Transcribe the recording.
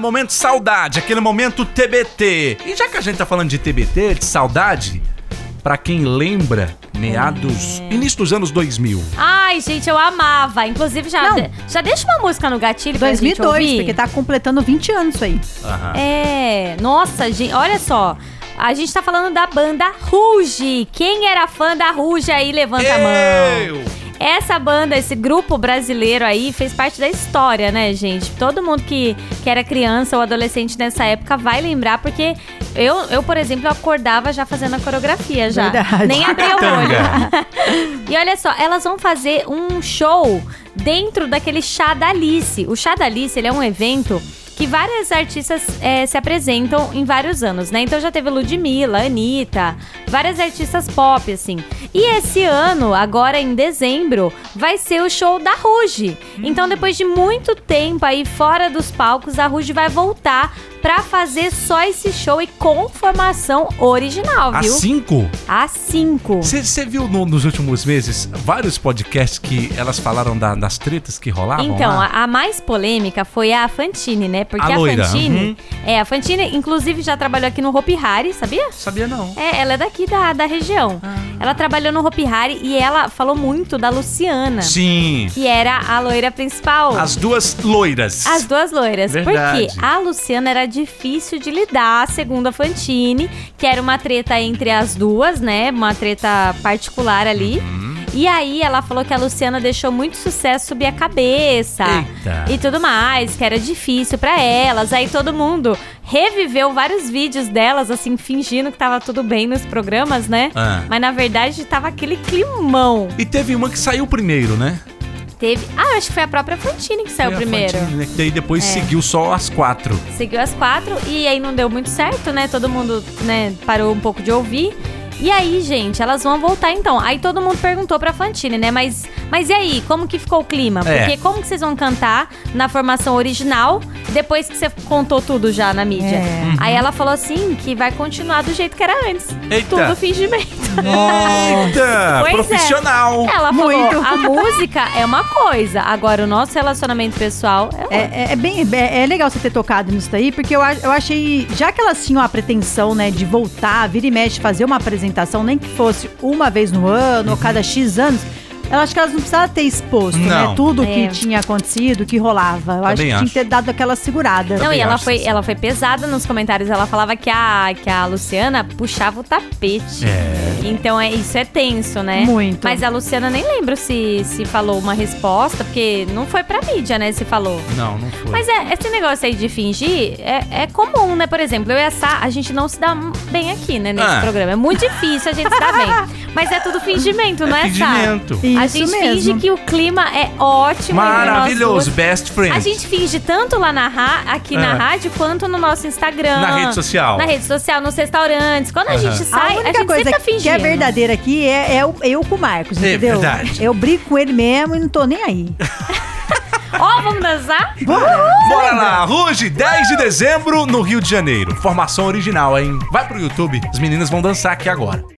Momento saudade, aquele momento TBT. E já que a gente tá falando de TBT, de saudade, pra quem lembra, meados, É. início dos anos 2000. Ai, gente, eu amava. Inclusive, já, Não. já deixa uma música no gatilho pra gente 2002, ouvir. porque tá completando 20 anos isso aí. Aham. É, nossa, gente, olha só. A gente tá falando da banda Ruge. Quem era fã da Ruge aí, levanta a mão. Eu! Essa banda, esse grupo brasileiro aí, fez parte da história, né, gente? Todo mundo que, que era criança ou adolescente nessa época vai lembrar, porque eu, eu por exemplo, acordava já fazendo a coreografia já. Verdade. Nem abria o olho. E olha só, elas vão fazer um show dentro daquele chá da Alice. O chá da Alice, ele é um evento que várias artistas eh, se apresentam em vários anos, né? Então já teve Ludmilla, Anitta, várias artistas pop, assim. E esse ano, agora em dezembro, vai ser o show da Ruge. Então depois de muito tempo aí fora dos palcos, a Ruge vai voltar pra fazer só esse show e com formação original, A viu? cinco? A 5. Você viu no- nos últimos meses vários podcasts que elas falaram da- das tretas que rolavam Então, a, a mais polêmica foi a Fantine, né? Porque A a, Fantine. uhum. É, a Fantine, inclusive, já trabalhou aqui no Hopi Hari, sabia? Sabia não. É, ela é daqui da, da região. Ah. Ela trabalhou no Hopi Hari e ela falou muito da Luciana, Sim. que era a loira principal. As duas loiras. As duas loiras. Verdade. Porque a Luciana era difícil de lidar, segundo a Fantine, que era uma treta entre as duas, né? Uma treta particular ali. E aí ela falou que a Luciana deixou muito sucesso subir a cabeça. Eita. E tudo mais, que era difícil pra elas. Aí todo mundo reviveu vários vídeos delas, assim, fingindo que tava tudo bem nos programas, né? Ah. Mas na verdade tava aquele climão. E teve uma que saiu primeiro, né? Teve. Ah, acho que foi a própria Fantine que saiu primeiro. Fantine, né? Daí depois É. seguiu só as quatro. Seguiu as quatro e aí não deu muito certo, né? Todo mundo, né, parou um pouco de ouvir. E aí, gente, elas vão voltar então. Aí todo mundo perguntou pra Fantine, né? Mas, mas e aí, como que ficou o clima? É. Porque como que vocês vão cantar na formação original depois que você contou tudo já na mídia? É. Aí ela falou assim que vai continuar do jeito que era antes. Eita. Tudo fingimento. Eita! Pois é. profissional! Ela falou, Muito. a música é uma coisa, agora o nosso relacionamento pessoal é outra. É, é- é bem é, é legal você ter tocado nisso daí, porque eu, eu achei, já que elas tinham a pretensão, né, de voltar, vira e mexe, fazer uma apresentação, nem que fosse uma vez no ano ou cada X anos, eu acho que elas não precisavam ter exposto, Não. né, tudo É. que tinha acontecido, que rolava. Eu acho que tinha acho. que ter dado aquela segurada. Não, Também e ela foi, ela foi pesada nos comentários. Ela falava que a, que a Luciana puxava o tapete. É. Então é, isso é tenso, né? Muito. Mas a Luciana nem lembro se, se falou uma resposta, porque não foi pra mídia, né? Se falou. Não, não foi. Mas é, esse negócio aí de fingir é, é comum, né? Por exemplo, eu e a Sá, a gente não se dá bem aqui, né? Nesse Ah. programa. É muito difícil a gente se dar bem. Mas é tudo fingimento, não é, Sá? fingimento. Isso a gente mesmo. finge que o clima é ótimo. Maravilhoso, best friend. A gente finge tanto lá na ra- aqui na Ah. rádio quanto no nosso Instagram. Na rede social. Na rede social, nos restaurantes. Quando a Aham. gente sai, a a, única gente coisa sempre tá que fingindo. é verdadeira aqui é, é o- eu com o Marcos, É entendeu? verdade. Eu brigo com ele mesmo e não tô nem aí. Ó, vamos dançar? Bora lá, Ruge, 10 de dezembro no Rio de Janeiro. Formação original, hein? Vai pro YouTube, as meninas vão dançar aqui agora.